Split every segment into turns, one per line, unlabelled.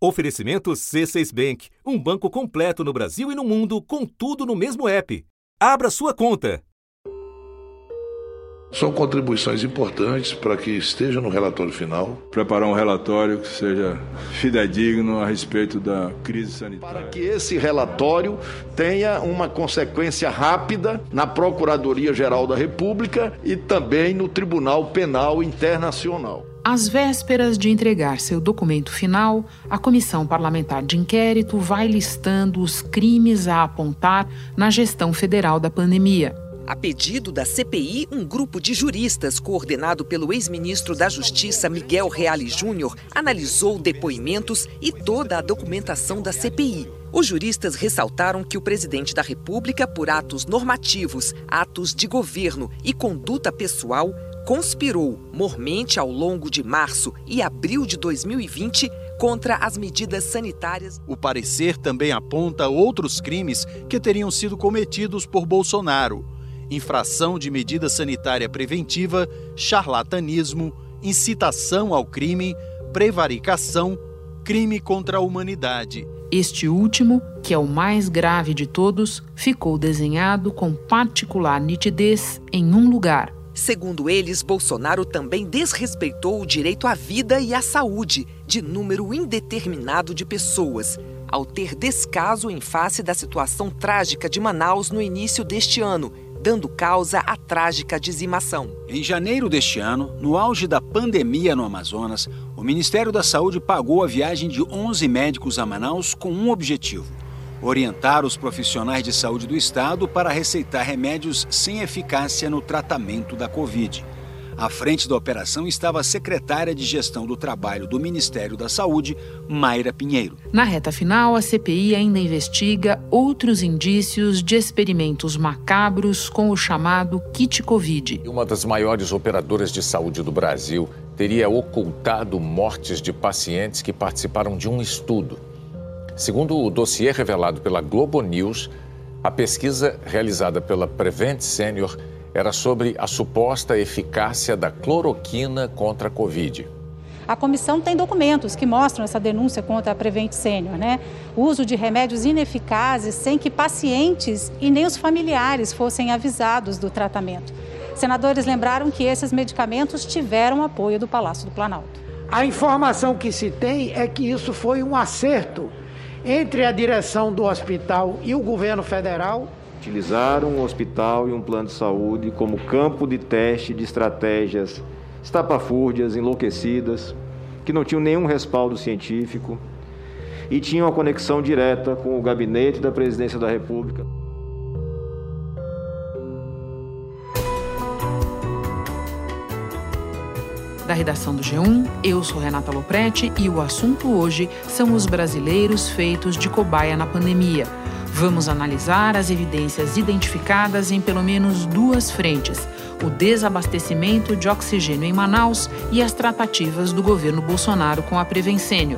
Oferecimento C6 Bank, um banco completo no Brasil e no mundo, com tudo no mesmo app. Abra sua conta.
São contribuições importantes para que esteja no relatório final.
Preparar um relatório que seja fidedigno a respeito da crise sanitária.
Para que esse relatório tenha uma consequência rápida na Procuradoria-Geral da República e também no Tribunal Penal Internacional.
Às vésperas de entregar seu documento final, a Comissão Parlamentar de Inquérito vai listando os crimes a apontar na gestão federal da pandemia.
A pedido da CPI, um grupo de juristas, coordenado pelo ex-ministro da Justiça Miguel Reale Júnior, analisou depoimentos e toda a documentação da CPI. Os juristas ressaltaram que o presidente da República, por atos normativos, atos de governo e conduta pessoal, conspirou mormente ao longo de março e abril de 2020 contra as medidas sanitárias.
O parecer também aponta outros crimes que teriam sido cometidos por Bolsonaro: infração de medida sanitária preventiva, charlatanismo, incitação ao crime, prevaricação, crime contra a humanidade.
Este último, que é o mais grave de todos, ficou desenhado com particular nitidez em um lugar
Segundo eles, Bolsonaro também desrespeitou o direito à vida e à saúde de número indeterminado de pessoas, ao ter descaso em face da situação trágica de Manaus no início deste ano, dando causa à trágica dizimação.
Em janeiro deste ano, no auge da pandemia no Amazonas, o Ministério da Saúde pagou a viagem de 11 médicos a Manaus com um objetivo orientar os profissionais de saúde do estado para receitar remédios sem eficácia no tratamento da Covid. À frente da operação estava a secretária de Gestão do Trabalho do Ministério da Saúde, Mayra Pinheiro.
Na reta final, a CPI ainda investiga outros indícios de experimentos macabros com o chamado kit Covid.
Uma das maiores operadoras de saúde do Brasil teria ocultado mortes de pacientes que participaram de um estudo. Segundo o dossiê revelado pela Globo News, a pesquisa realizada pela Prevent Senior era sobre a suposta eficácia da cloroquina contra a Covid.
A comissão tem documentos que mostram essa denúncia contra a Prevent Senior, né? O uso de remédios ineficazes sem que pacientes e nem os familiares fossem avisados do tratamento. Senadores lembraram que esses medicamentos tiveram apoio do Palácio do Planalto.
A informação que se tem é que isso foi um acerto entre a direção do hospital e o governo federal.
Utilizaram um hospital e um plano de saúde como campo de teste de estratégias estapafúrdias, enlouquecidas, que não tinham nenhum respaldo científico e tinham a conexão direta com o gabinete da presidência da República.
Da redação do G1. Eu sou Renata Loprete e o assunto hoje são os brasileiros feitos de cobaia na pandemia. Vamos analisar as evidências identificadas em pelo menos duas frentes: o desabastecimento de oxigênio em Manaus e as tratativas do governo Bolsonaro com a Prevencênio.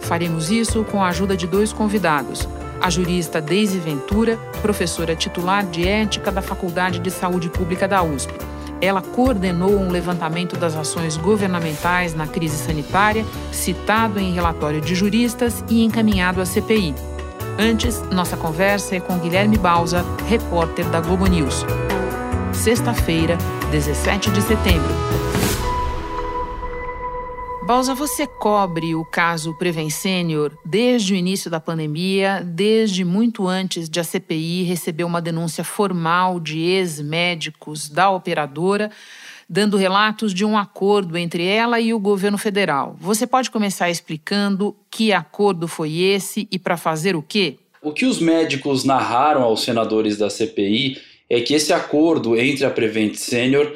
Faremos isso com a ajuda de dois convidados. A jurista Deise Ventura, professora titular de ética da Faculdade de Saúde Pública da USP ela coordenou um levantamento das ações governamentais na crise sanitária, citado em relatório de juristas e encaminhado à CPI. Antes, nossa conversa é com Guilherme Bausa, repórter da Globo News. Sexta-feira, 17 de setembro. Balsa, você cobre o caso Preven Senior desde o início da pandemia, desde muito antes de a CPI receber uma denúncia formal de ex-médicos da operadora, dando relatos de um acordo entre ela e o governo federal. Você pode começar explicando que acordo foi esse e para fazer o quê?
O que os médicos narraram aos senadores da CPI é que esse acordo entre a Prevent Senior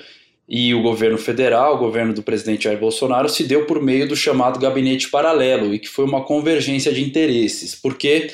e o governo federal, o governo do presidente Jair Bolsonaro, se deu por meio do chamado gabinete paralelo e que foi uma convergência de interesses, porque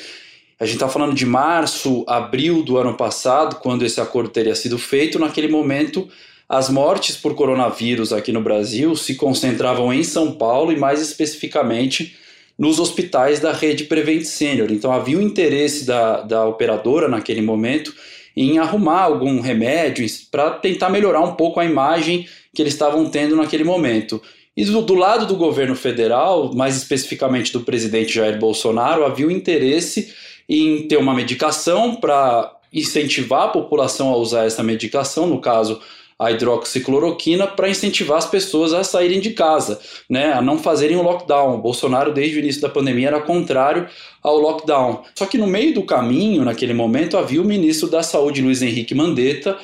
a gente está falando de março, abril do ano passado, quando esse acordo teria sido feito. Naquele momento, as mortes por coronavírus aqui no Brasil se concentravam em São Paulo e, mais especificamente, nos hospitais da rede Prevent Senior. Então, havia um interesse da, da operadora naquele momento em arrumar algum remédio para tentar melhorar um pouco a imagem que eles estavam tendo naquele momento. E do, do, lado do governo federal, mais especificamente do presidente Jair Bolsonaro, havia o interesse em ter uma medicação para incentivar a população a usar essa medicação, no caso a hidroxicloroquina, para incentivar as pessoas a saírem de casa, né, a não fazerem o lockdown. O Bolsonaro, desde o início da pandemia, era contrário ao lockdown. Só que no meio do caminho, naquele momento, havia o ministro da Saúde, Luiz Henrique Mandetta,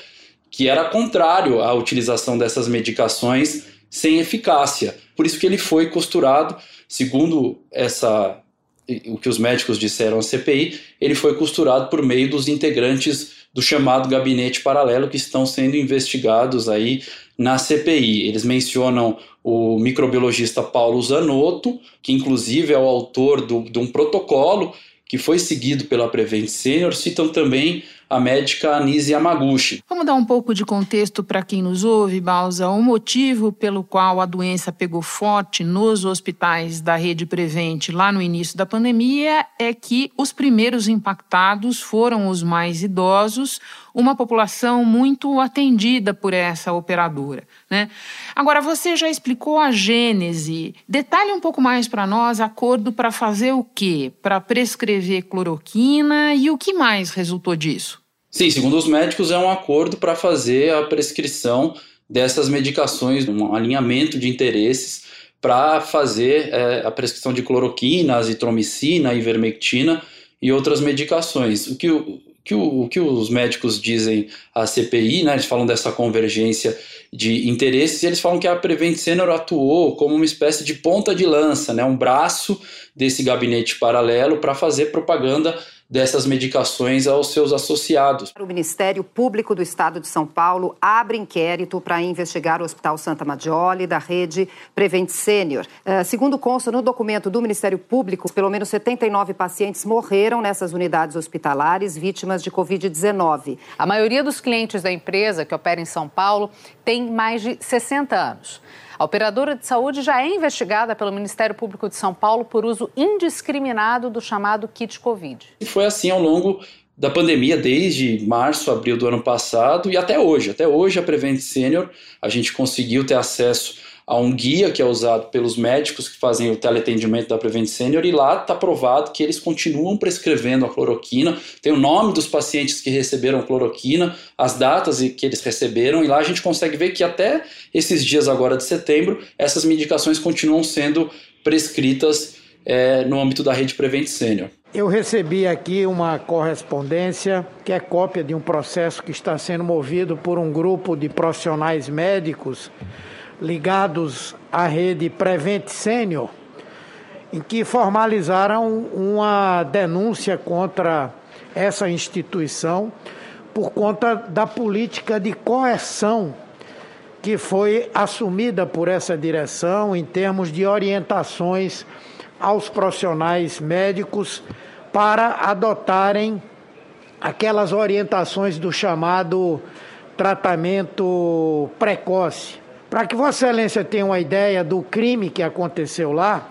que era contrário à utilização dessas medicações sem eficácia. Por isso que ele foi costurado, segundo essa o que os médicos disseram à CPI, ele foi costurado por meio dos integrantes do chamado gabinete paralelo que estão sendo investigados aí na CPI. Eles mencionam o microbiologista Paulo Zanotto, que inclusive é o autor do, de um protocolo que foi seguido pela Prevent Senior, citam também a médica Anise Yamaguchi.
Vamos dar um pouco de contexto para quem nos ouve, Balsa. O motivo pelo qual a doença pegou forte nos hospitais da rede Prevent lá no início da pandemia é que os primeiros impactados foram os mais idosos, uma população muito atendida por essa operadora. Né? Agora, você já explicou a gênese. Detalhe um pouco mais para nós acordo para fazer o quê? Para prescrever cloroquina e o que mais resultou disso?
Sim, segundo os médicos, é um acordo para fazer a prescrição dessas medicações, um alinhamento de interesses para fazer é, a prescrição de cloroquina, azitromicina, ivermectina e outras medicações. O que, o, que, o, o que os médicos dizem à CPI, né, eles falam dessa convergência de interesses e eles falam que a Prevent Senior atuou como uma espécie de ponta de lança, né, um braço desse gabinete paralelo para fazer propaganda dessas medicações aos seus associados.
O Ministério Público do Estado de São Paulo abre inquérito para investigar o Hospital Santa Maggiore da rede Prevent Senior. Uh, segundo consta no documento do Ministério Público, pelo menos 79 pacientes morreram nessas unidades hospitalares vítimas de Covid-19.
A maioria dos clientes da empresa que opera em São Paulo tem mais de 60 anos. A operadora de saúde já é investigada pelo Ministério Público de São Paulo por uso indiscriminado do chamado kit Covid.
E foi assim ao longo da pandemia, desde março, abril do ano passado e até hoje. Até hoje, a Prevent Senior, a gente conseguiu ter acesso a um guia que é usado pelos médicos que fazem o teleatendimento da Prevent Senior e lá está provado que eles continuam prescrevendo a cloroquina, tem o nome dos pacientes que receberam cloroquina, as datas que eles receberam e lá a gente consegue ver que até esses dias agora de setembro essas medicações continuam sendo prescritas é, no âmbito da rede Prevent Senior.
Eu recebi aqui uma correspondência que é cópia de um processo que está sendo movido por um grupo de profissionais médicos ligados à rede Prevent Senior, em que formalizaram uma denúncia contra essa instituição por conta da política de coerção que foi assumida por essa direção em termos de orientações aos profissionais médicos para adotarem aquelas orientações do chamado tratamento precoce. Para que Vossa Excelência tenha uma ideia do crime que aconteceu lá,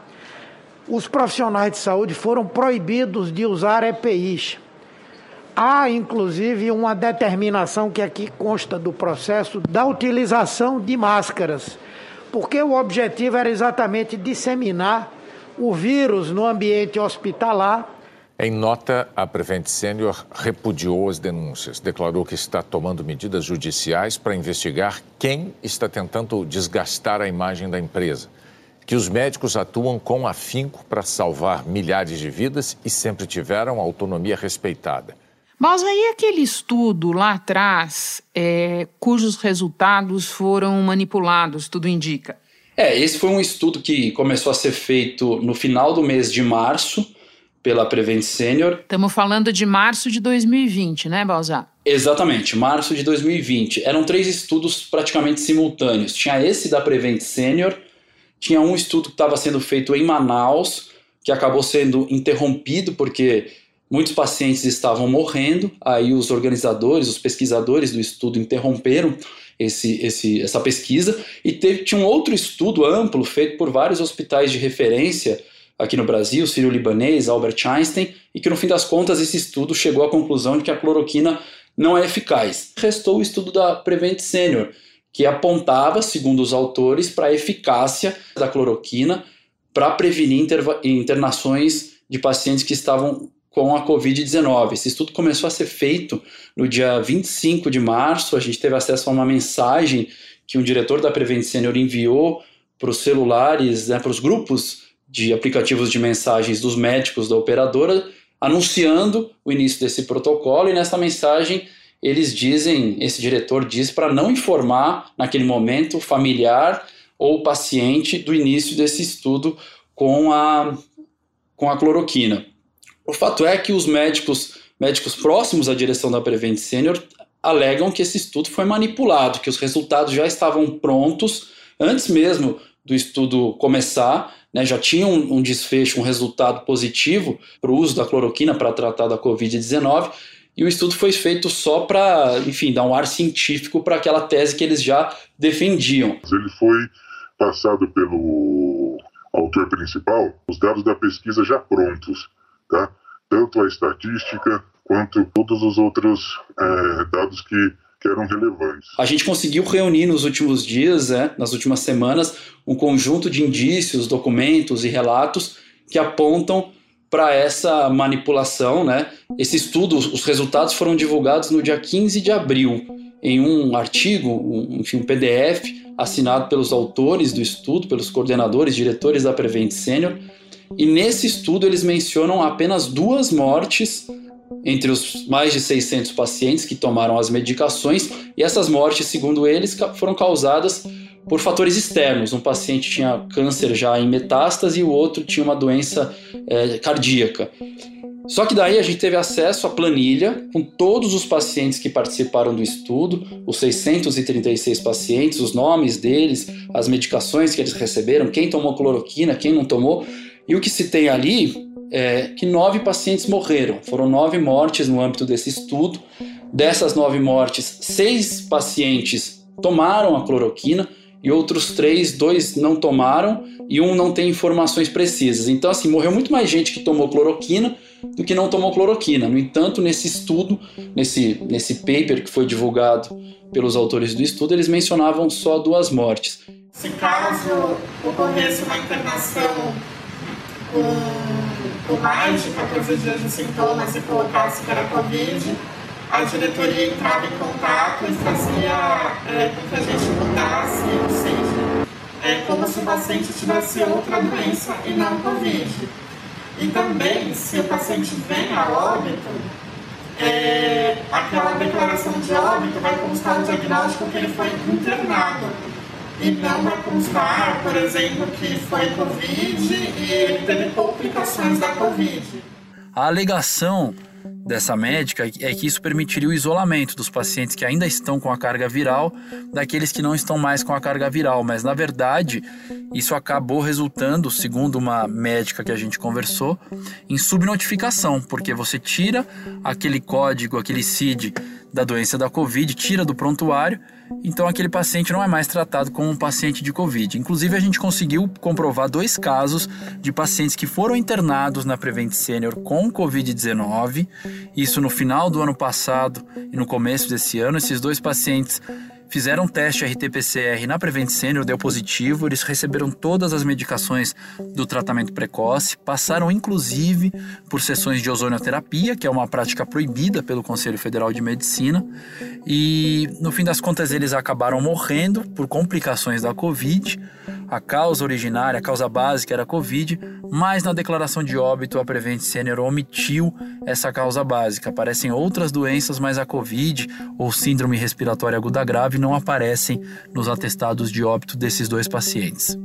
os profissionais de saúde foram proibidos de usar EPIs. Há, inclusive, uma determinação que aqui consta do processo da utilização de máscaras, porque o objetivo era exatamente disseminar o vírus no ambiente hospitalar
em nota, a Prevent Senior repudiou as denúncias, declarou que está tomando medidas judiciais para investigar quem está tentando desgastar a imagem da empresa, que os médicos atuam com afinco para salvar milhares de vidas e sempre tiveram autonomia respeitada.
Mas aí aquele estudo lá atrás, é, cujos resultados foram manipulados, tudo indica.
É, esse foi um estudo que começou a ser feito no final do mês de março pela Prevent Senior.
Estamos falando de março de 2020, né, Balzar?
Exatamente, março de 2020. Eram três estudos praticamente simultâneos. Tinha esse da Prevent Senior, tinha um estudo que estava sendo feito em Manaus, que acabou sendo interrompido porque muitos pacientes estavam morrendo. Aí os organizadores, os pesquisadores do estudo interromperam esse, esse, essa pesquisa. E teve, tinha um outro estudo amplo feito por vários hospitais de referência aqui no Brasil, sírio-libanês, Albert Einstein, e que no fim das contas esse estudo chegou à conclusão de que a cloroquina não é eficaz. Restou o estudo da Prevent Senior, que apontava, segundo os autores, para a eficácia da cloroquina para prevenir internações de pacientes que estavam com a Covid-19. Esse estudo começou a ser feito no dia 25 de março. A gente teve acesso a uma mensagem que um diretor da Prevent Senior enviou para os celulares, né, para os grupos de aplicativos de mensagens dos médicos da operadora, anunciando o início desse protocolo. E nessa mensagem eles dizem, esse diretor diz para não informar naquele momento o familiar ou paciente do início desse estudo com a, com a cloroquina. O fato é que os médicos, médicos próximos à direção da Prevent Senior alegam que esse estudo foi manipulado, que os resultados já estavam prontos antes mesmo do estudo começar, né, já tinha um, um desfecho, um resultado positivo para o uso da cloroquina para tratar da Covid-19, e o estudo foi feito só para, enfim, dar um ar científico para aquela tese que eles já defendiam.
Ele foi passado pelo autor principal os dados da pesquisa já prontos tá? Tanto a estatística quanto todos os outros é, dados que, que eram relevantes.
A gente conseguiu reunir nos últimos dias, né, nas últimas semanas, um conjunto de indícios, documentos e relatos que apontam para essa manipulação, né? Esse estudo, os resultados foram divulgados no dia 15 de abril em um artigo, um, enfim, um PDF assinado pelos autores do estudo, pelos coordenadores, diretores da Prevent Senior, e nesse estudo eles mencionam apenas duas mortes entre os mais de 600 pacientes que tomaram as medicações, e essas mortes, segundo eles, foram causadas por fatores externos. Um paciente tinha câncer já em metástase e o outro tinha uma doença é, cardíaca. Só que daí a gente teve acesso à planilha com todos os pacientes que participaram do estudo, os 636 pacientes, os nomes deles, as medicações que eles receberam, quem tomou cloroquina, quem não tomou. E o que se tem ali é que nove pacientes morreram. Foram nove mortes no âmbito desse estudo. Dessas nove mortes, seis pacientes tomaram a cloroquina e outros três, dois não tomaram e um não tem informações precisas. Então, assim, morreu muito mais gente que tomou cloroquina do que não tomou cloroquina. No entanto, nesse estudo, nesse, nesse paper que foi divulgado pelos autores do estudo, eles mencionavam só duas mortes.
Se caso ocorresse uma internação com, com mais de 14 dias de sintomas e colocasse que era Covid, a diretoria entrava em contato e fazia é, com que a gente mudasse, ou seja, é como se o paciente tivesse outra doença e não Covid. E também, se o paciente vem a óbito, é, aquela declaração de óbito vai constar o diagnóstico que ele foi internado e não vai constar, por exemplo, que foi Covid e ele teve complicações da Covid.
A alegação dessa médica é que isso permitiria o isolamento dos pacientes que ainda estão com a carga viral daqueles que não estão mais com a carga viral, mas na verdade isso acabou resultando, segundo uma médica que a gente conversou, em subnotificação, porque você tira aquele código, aquele CID da doença da Covid, tira do prontuário, então aquele paciente não é mais tratado como um paciente de Covid. Inclusive, a gente conseguiu comprovar dois casos de pacientes que foram internados na Prevent Senior com Covid-19, isso no final do ano passado e no começo desse ano. Esses dois pacientes fizeram teste RT-PCR na Prevent Senior, deu positivo, eles receberam todas as medicações do tratamento precoce, passaram inclusive por sessões de ozonioterapia, que é uma prática proibida pelo Conselho Federal de Medicina, e no fim das contas eles acabaram morrendo por complicações da Covid. A causa originária, a causa básica era a Covid, mas na declaração de óbito a Prevent Senior omitiu essa causa básica. Aparecem outras doenças, mas a Covid ou síndrome respiratória aguda grave não aparecem nos atestados de óbito desses dois pacientes.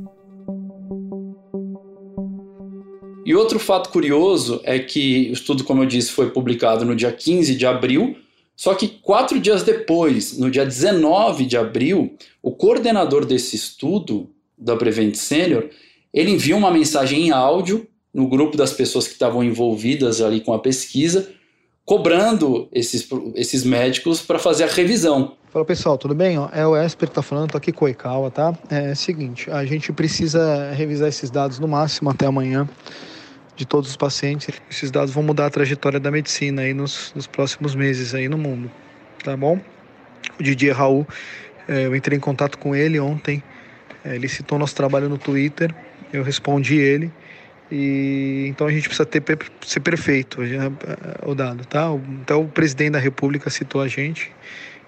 E outro fato curioso é que o estudo, como eu disse, foi publicado no dia 15 de abril, só que quatro dias depois, no dia 19 de abril, o coordenador desse estudo, da Prevent Senior, ele envia uma mensagem em áudio no grupo das pessoas que estavam envolvidas ali com a pesquisa, cobrando esses, esses médicos para fazer a revisão.
Fala pessoal, tudo bem? É o Esper que tá falando, tô aqui com o Ikawa, tá? É o seguinte, a gente precisa revisar esses dados no máximo até amanhã de todos os pacientes. Esses dados vão mudar a trajetória da medicina aí nos, nos próximos meses aí no mundo, tá bom? O Didier Raul É, eu entrei em contato com ele ontem, é, ele citou nosso trabalho no Twitter, eu respondi ele. E então a gente precisa ter, ser perfeito, o dado, tá? Então o presidente da República citou a gente.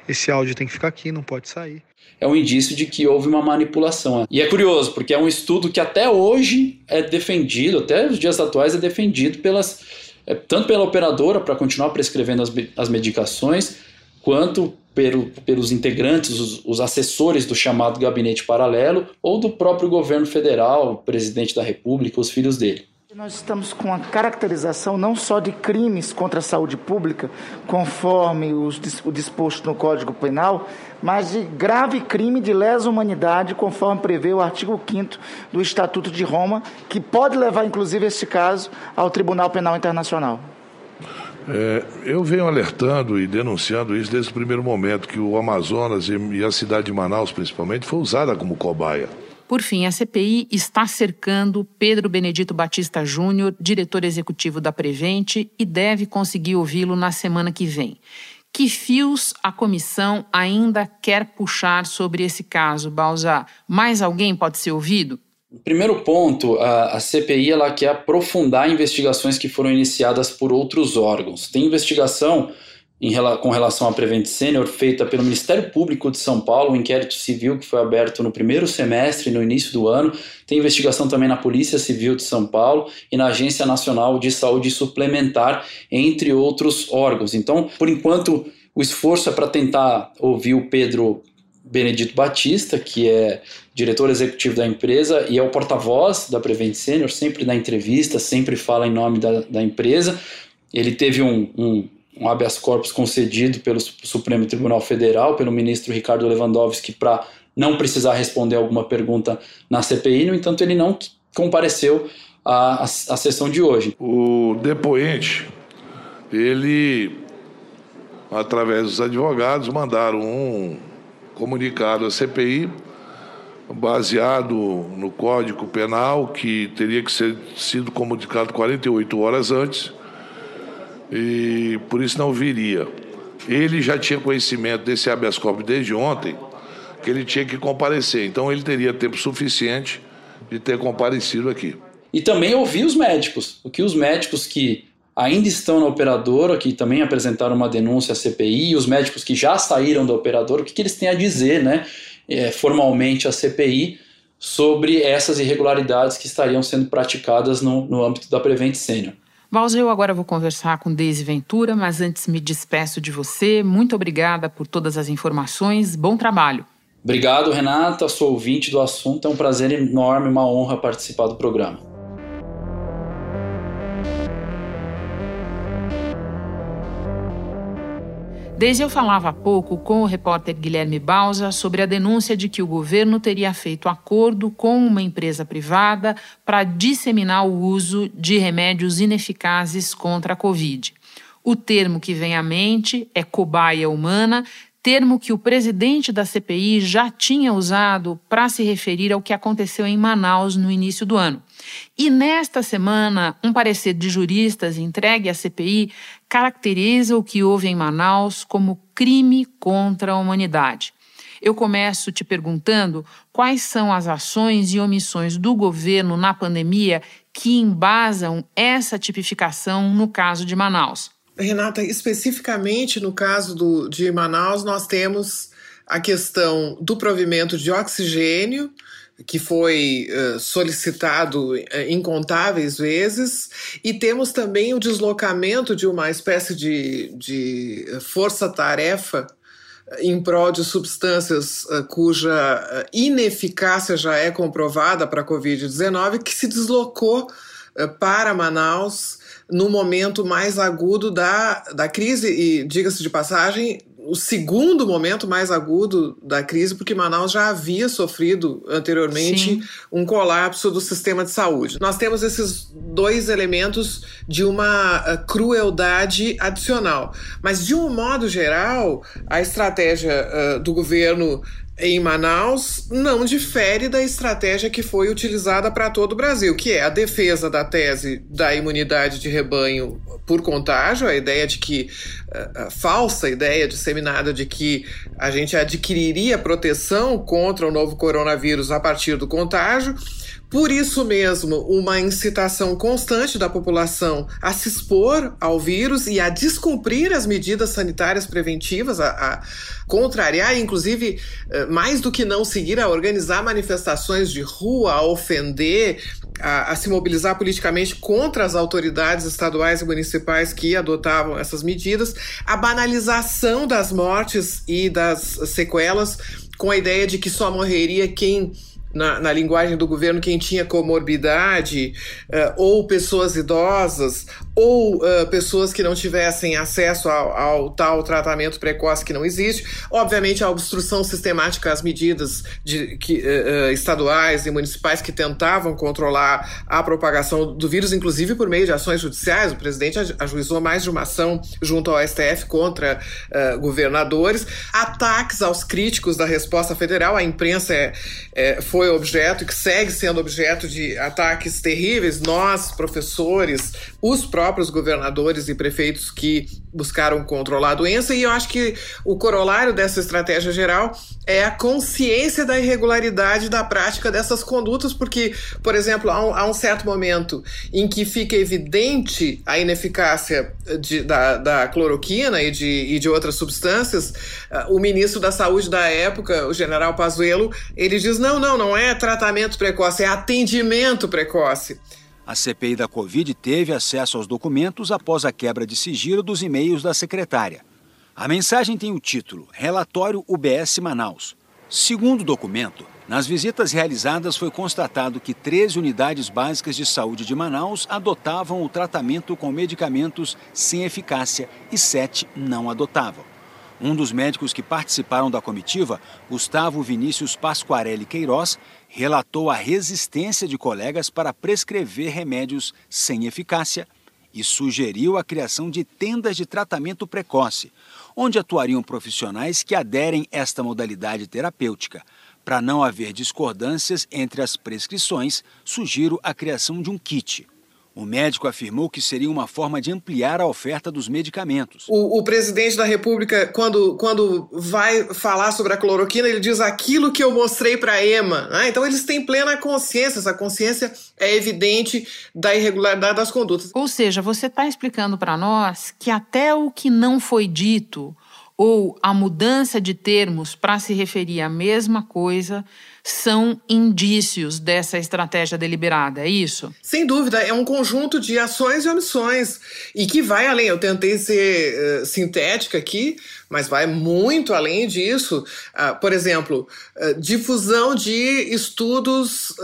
Esse áudio tem que ficar aqui, não pode sair.
É um indício de que houve uma manipulação. E é curioso, porque é um estudo que até hoje é defendido, até os dias atuais é defendido pelas é, tanto pela operadora para continuar prescrevendo as, as medicações, quanto pelo, pelos integrantes, os, os, assessores do chamado gabinete paralelo, ou do próprio governo federal, o presidente da República, os filhos dele.
Nós estamos com a caracterização não só de crimes contra a saúde pública, conforme os, o disposto no Código Penal, mas de grave crime de lesa humanidade, conforme prevê o artigo 5 do Estatuto de Roma, que pode levar, inclusive, este caso ao Tribunal Penal Internacional.
É, eu venho alertando e denunciando isso desde o primeiro momento, que o Amazonas e a cidade de Manaus, principalmente, foi usada como cobaia.
Por fim, a CPI está cercando Pedro Benedito Batista Júnior, diretor executivo da Prevente, e deve conseguir ouvi-lo na semana que vem. Que fios a comissão ainda quer puxar sobre esse caso, Balzar? Mais alguém pode ser ouvido?
Primeiro ponto, a, a CPI ela quer aprofundar investigações que foram iniciadas por outros órgãos. Tem investigação em, com relação à Prevent Senior feita pelo Ministério Público de São Paulo, um inquérito civil que foi aberto no primeiro semestre, no início do ano. Tem investigação também na Polícia Civil de São Paulo e na Agência Nacional de Saúde Suplementar, entre outros órgãos. Então, por enquanto, o esforço é para tentar ouvir o Pedro Benedito Batista, que é diretor executivo da empresa e é o porta-voz da Prevent Senior, sempre na entrevista, sempre fala em nome da, da empresa. Ele teve um, um, um habeas corpus concedido pelo Supremo Tribunal Federal, pelo ministro Ricardo Lewandowski, para não precisar responder alguma pergunta na CPI, no entanto, ele não compareceu à, à, à sessão de hoje.
O depoente, ele, através dos advogados, mandaram um comunicado à CPI baseado no Código Penal, que teria que ser sido comunicado 48 horas antes, e por isso não viria. Ele já tinha conhecimento desse habeas corpus desde ontem, que ele tinha que comparecer, então ele teria tempo suficiente de ter comparecido aqui.
E também ouvir os médicos, o que os médicos que ainda estão na operadora, que também apresentaram uma denúncia à CPI, os médicos que já saíram da operadora, o que, que eles têm a dizer, né? É, formalmente a CPI sobre essas irregularidades que estariam sendo praticadas no, no âmbito da Prevent Senior.
Valza, eu agora vou conversar com Deise Ventura, mas antes me despeço de você. Muito obrigada por todas as informações. Bom trabalho.
Obrigado, Renata. Sou ouvinte do assunto. É um prazer enorme, uma honra participar do programa.
Desde eu falava há pouco com o repórter Guilherme Bausa sobre a denúncia de que o governo teria feito acordo com uma empresa privada para disseminar o uso de remédios ineficazes contra a Covid. O termo que vem à mente é cobaia humana, termo que o presidente da CPI já tinha usado para se referir ao que aconteceu em Manaus no início do ano. E nesta semana, um parecer de juristas entregue à CPI caracteriza o que houve em Manaus como crime contra a humanidade. Eu começo te perguntando quais são as ações e omissões do governo na pandemia que embasam essa tipificação no caso de Manaus.
Renata, especificamente no caso do, de Manaus, nós temos a questão do provimento de oxigênio, que foi uh, solicitado uh, incontáveis vezes, e temos também o deslocamento de uma espécie de, de força-tarefa em prol de substâncias uh, cuja ineficácia já é comprovada para a Covid-19, que se deslocou para Manaus no momento mais agudo da, da crise, e diga-se de passagem, o segundo momento mais agudo da crise, porque Manaus já havia sofrido anteriormente Sim. um colapso do sistema de saúde. Nós temos esses dois elementos de uma uh, crueldade adicional. Mas, de um modo geral, a estratégia uh, do governo em Manaus não difere da estratégia que foi utilizada para todo o Brasil, que é a defesa da tese da imunidade de rebanho por contágio, a ideia de que a, a falsa ideia disseminada de que a gente adquiriria proteção contra o novo coronavírus a partir do contágio por isso mesmo, uma incitação constante da população a se expor ao vírus e a descumprir as medidas sanitárias preventivas, a, a contrariar, inclusive, eh, mais do que não seguir, a organizar manifestações de rua, a ofender, a, a, se mobilizar politicamente contra as autoridades estaduais e municipais que adotavam essas medidas, a banalização das mortes e das sequelas, com a ideia de que só morreria quem na, na, linguagem do governo, quem tinha comorbidade, uh, ou pessoas idosas, ou uh, pessoas que não tivessem acesso ao, ao, tal tratamento precoce que não existe. Obviamente, a obstrução sistemática às medidas de, que, uh, estaduais e municipais que tentavam controlar a propagação do vírus, inclusive por meio de ações judiciais. O presidente ajuizou mais de uma ação junto ao STF contra governadores. Ataques aos críticos da resposta federal. A imprensa é, é, foi objeto e que segue sendo objeto de ataques terríveis. Nós, professores, os próprios governadores e prefeitos que buscaram controlar a doença, e eu acho que o corolário dessa estratégia geral é a consciência da irregularidade da prática dessas condutas, porque, por exemplo, há um, há um certo momento em que fica evidente a ineficácia de, da, da, cloroquina e de, e de outras substâncias, uh, o ministro da Saúde da época, o general Pazuello, ele diz, não, não, não é tratamento precoce, é atendimento precoce.
A CPI da Covid teve acesso aos documentos após a quebra de sigilo dos e-mails da secretária. A mensagem tem o título Relatório UBS Manaus. Segundo o documento, nas visitas realizadas foi constatado que 13 unidades básicas de saúde de Manaus adotavam o tratamento com medicamentos sem eficácia e 7 não adotavam. Um dos médicos que participaram da comitiva, Gustavo Vinícius Pasquarelli Queiroz, relatou a resistência de colegas para prescrever remédios sem eficácia e sugeriu a criação de tendas de tratamento precoce, onde atuariam profissionais que aderem esta modalidade terapêutica. Para não haver discordâncias entre as prescrições, sugiro a criação de um kit. O médico afirmou que seria uma forma de ampliar a oferta dos medicamentos.
O, o, presidente da República, quando, quando vai falar sobre a cloroquina, ele diz aquilo que eu mostrei para a EMA. Né? Então, eles têm plena consciência, essa consciência é evidente da irregularidade das condutas.
Ou seja, você está explicando para nós que até o que não foi dito ou a mudança de termos para se referir à mesma coisa são indícios dessa estratégia deliberada, é isso?
Sem dúvida, é um conjunto de ações e omissões e que vai além. Eu tentei ser uh, sintética aqui, mas vai muito além disso. Uh, por exemplo, uh, difusão de estudos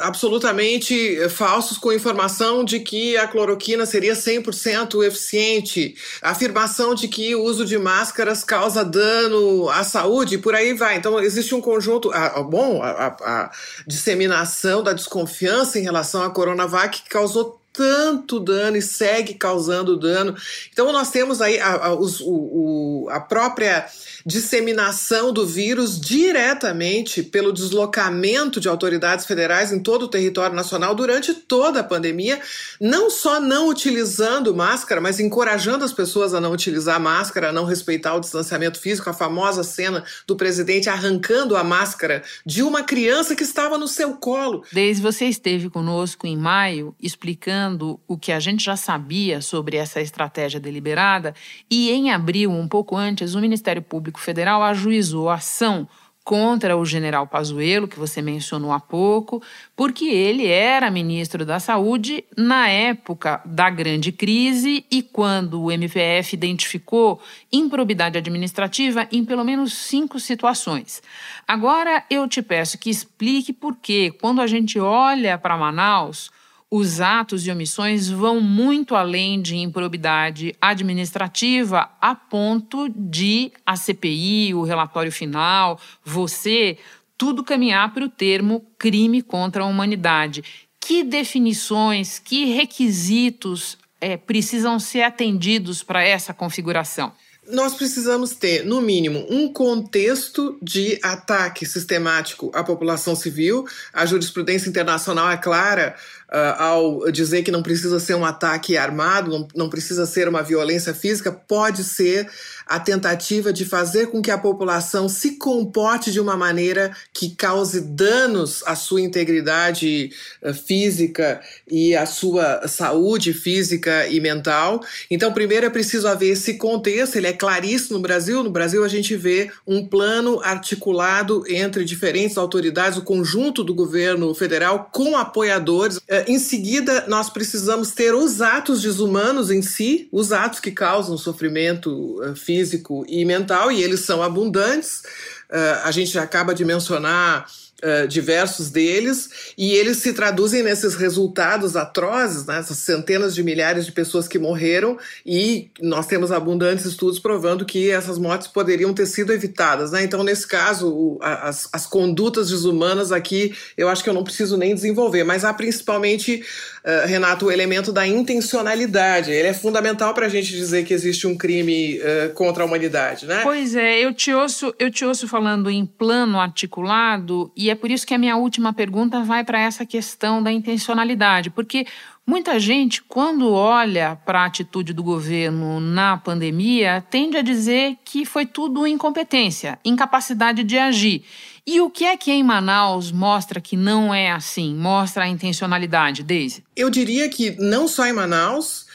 absolutamente falsos com informação de que a cloroquina seria 100% eficiente, afirmação de que o uso de máscaras causa dano à saúde, por aí vai. Então, existe um conjunto. bom, a, a disseminação da desconfiança em relação à Coronavac que causou tanto dano e segue causando dano. Então, nós temos aí a, a, os, o, o, a própria disseminação do vírus diretamente pelo deslocamento de autoridades federais em todo o território nacional durante toda a pandemia, não só não utilizando máscara, mas encorajando as pessoas a não utilizar máscara, a não respeitar o distanciamento físico, a famosa cena do presidente arrancando a máscara de uma criança que estava no seu colo.
Desde você esteve conosco em maio explicando o que a gente já sabia sobre essa estratégia deliberada e em abril, um pouco antes, o Ministério Público Público Federal ajuizou a ação contra o general Pazuello, que você mencionou há pouco, porque ele era ministro da Saúde na época da grande crise e quando o MPF identificou improbidade administrativa em pelo menos cinco situações. Agora eu te peço que explique por que, quando a gente olha para Manaus, os atos e omissões vão muito além de improbidade administrativa, a ponto de a CPI, o relatório final, você, tudo caminhar para o termo crime contra a humanidade. Que definições, que requisitos é, precisam ser atendidos para essa configuração?
nós precisamos ter, no mínimo, um contexto de ataque sistemático à população civil. A jurisprudência internacional é clara uh, ao dizer que não precisa ser um ataque armado, não, não precisa ser uma violência física, pode ser a tentativa de fazer com que a população se comporte de uma maneira que cause danos à sua integridade uh, física e à sua saúde física e mental. Então, primeiro é preciso haver esse contexto, ele é claríssimo no Brasil. No Brasil, a gente vê um plano articulado entre diferentes autoridades, o conjunto do governo federal com apoiadores. Uh, em seguida, nós precisamos ter os atos desumanos em si, os atos que causam sofrimento uh, físico e mental, e eles são abundantes. Uh, a gente acaba de mencionar Uh, diversos deles, e eles se traduzem nesses resultados atrozes, né, essas centenas de milhares de pessoas que morreram, e nós temos abundantes estudos provando que essas mortes poderiam ter sido evitadas. Né? Então, nesse caso, o, as, as condutas desumanas aqui, eu acho que eu não preciso nem desenvolver, mas há principalmente uh, Renato, o elemento da intencionalidade. Ele é fundamental para a gente dizer que existe um crime uh, contra a humanidade, né?
Pois é, eu te, ouço, eu te ouço falando em plano articulado, e é por isso que a minha última pergunta vai para essa questão da intencionalidade, porque Muita gente, quando olha para a atitude do governo na pandemia, tende a dizer que foi tudo incompetência, incapacidade de agir. E o que é que em Manaus mostra que não é assim? Mostra a intencionalidade, Deise?
Eu diria que não só em Manaus,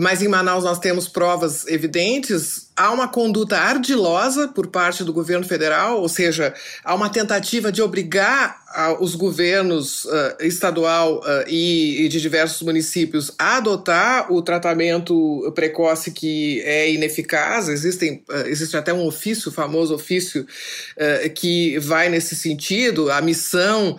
mas em Manaus nós temos provas evidentes há uma conduta ardilosa por parte do governo federal, ou seja, há uma tentativa de obrigar os governos uh, estadual uh, e, e, de diversos municípios a adotar o tratamento precoce que é ineficaz. Existem, uh, existe até um ofício, o famoso ofício, que vai nesse sentido. A missão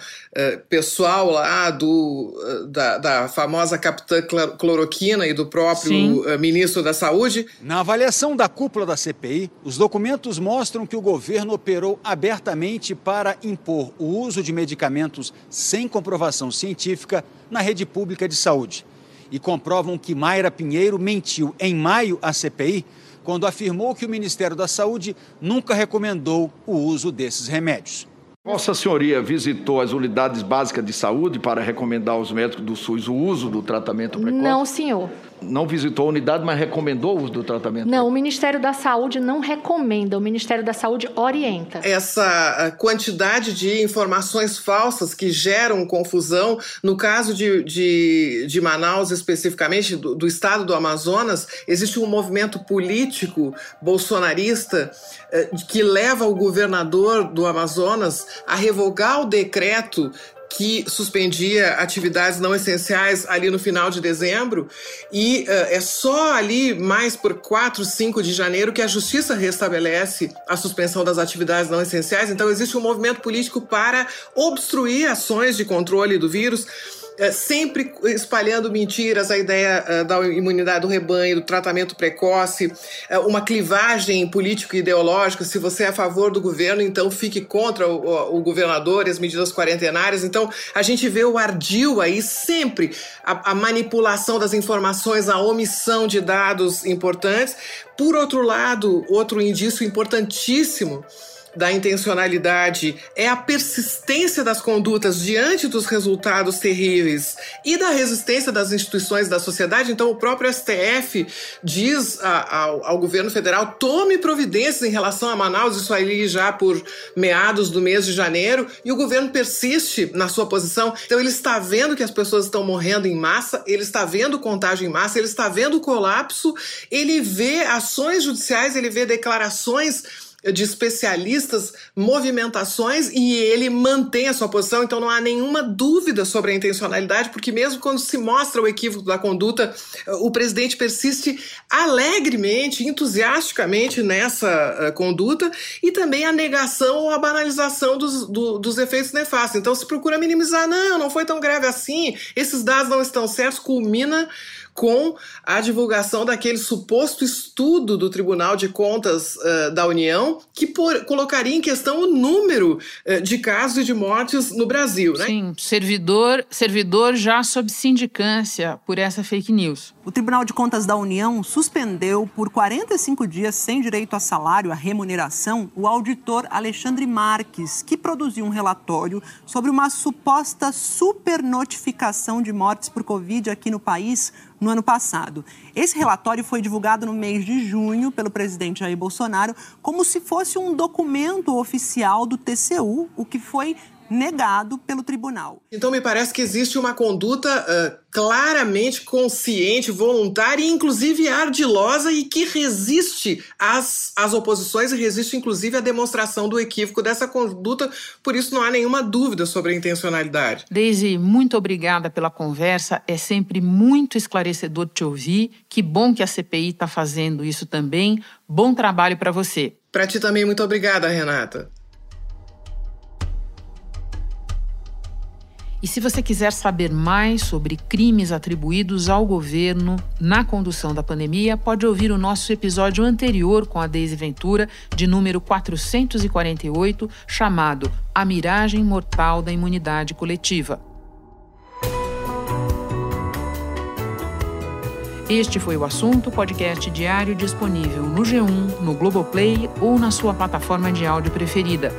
pessoal lá do, da, da famosa capitã cloroquina e do próprio ministro da Saúde.
Na avaliação da cúpula da CPI, os documentos mostram que o governo operou abertamente para impor o uso de medicamentos sem comprovação científica na rede pública de saúde. E comprovam que Mayra Pinheiro mentiu em maio à CPI quando afirmou que o Ministério da Saúde nunca recomendou o uso desses remédios.
Vossa Senhoria visitou as unidades básicas de saúde para recomendar aos médicos do SUS o uso do tratamento precoce?
Não, senhor
não visitou a unidade, mas recomendou o uso do tratamento?
Não, o Ministério da Saúde não recomenda, o Ministério da Saúde orienta.
Essa quantidade de informações falsas que geram confusão, no caso de, de, de Manaus especificamente, do, do estado do Amazonas, existe um movimento político bolsonarista eh, que leva o governador do Amazonas a revogar o decreto que suspendia atividades não essenciais ali no final de dezembro, e uh, é só ali mais por 4, 5 de janeiro que a justiça restabelece a suspensão das atividades não essenciais. Então, existe um movimento político para obstruir ações de controle do vírus. É, sempre espalhando mentiras, a ideia é, da imunidade do rebanho, do tratamento precoce, é, uma clivagem político-ideológica. Se você é a favor do governo, então fique contra o, governador e as medidas quarentenárias. Então, a gente vê o ardil aí sempre, a manipulação das informações, a omissão de dados importantes. Por outro lado, outro indício importantíssimo da intencionalidade é a persistência das condutas diante dos resultados terríveis e da resistência das instituições da sociedade. Então, o próprio STF diz a, ao, ao, governo federal: tome providências em relação a Manaus, isso aí já por meados do mês de janeiro, e o governo persiste na sua posição. Então, ele está vendo que as pessoas estão morrendo em massa, ele está vendo contágio em massa, ele está vendo colapso, ele vê ações judiciais, ele vê declarações de especialistas, movimentações e ele mantém a sua posição, então não há nenhuma dúvida sobre a intencionalidade, porque mesmo quando se mostra o equívoco da conduta, o presidente persiste alegremente, entusiasticamente nessa uh, conduta e também a negação ou a banalização dos, do, dos efeitos nefastos. Então se procura minimizar, não, não foi tão grave assim, esses dados não estão certos, culmina com a divulgação daquele suposto estudo do Tribunal de Contas uh, da União que por, colocaria em questão o número uh, de casos e de mortes no Brasil. Né?
Sim, servidor, servidor já sob sindicância por essa fake news.
O Tribunal de Contas da União suspendeu por 45 dias sem direito a salário, a remuneração, o auditor Alexandre Marques, que produziu um relatório sobre uma suposta supernotificação de mortes por Covid aqui no país no ano passado. Esse relatório foi divulgado no mês de junho pelo presidente Jair Bolsonaro como se fosse um documento oficial do TCU, o que foi negado pelo tribunal.
Então, me parece que existe uma conduta uh, claramente consciente, voluntária e, inclusive, ardilosa e que resiste às, às oposições e resiste, inclusive, à demonstração do equívoco dessa conduta. Por isso, não há nenhuma dúvida sobre a intencionalidade.
Deise, muito obrigada pela conversa. É sempre muito esclarecedor te ouvir. Que bom que a CPI está fazendo isso também. Bom trabalho para você.
Para ti também, muito obrigada, Renata.
E se você quiser saber mais sobre crimes atribuídos ao governo na condução da pandemia, pode ouvir o nosso episódio anterior com a Deise Ventura, de número 448, chamado A Miragem Mortal da Imunidade Coletiva. Este foi o assunto, podcast diário disponível no G1, no Globoplay ou na sua plataforma de áudio preferida.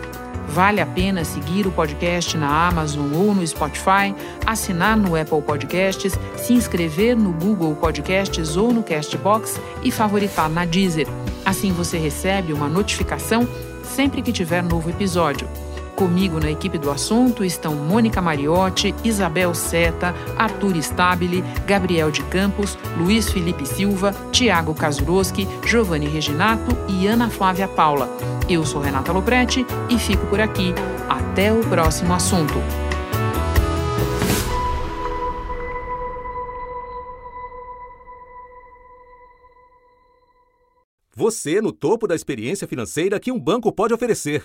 Vale a pena seguir o podcast na Amazon ou no Spotify, assinar no Apple Podcasts, se inscrever no Google Podcasts ou no Castbox e favoritar na Deezer. Assim você recebe uma notificação sempre que tiver novo episódio. Comigo na equipe do assunto estão Mônica Mariotti, Isabel Seta, Arthur Stabile, Gabriel de Campos, Luiz Felipe Silva, Tiago Kazuroski, Giovanni Reginato e Ana Flávia Paula. Eu sou Renata Loprete e fico por aqui. Até o próximo assunto.
Você no topo da experiência financeira que um banco pode oferecer.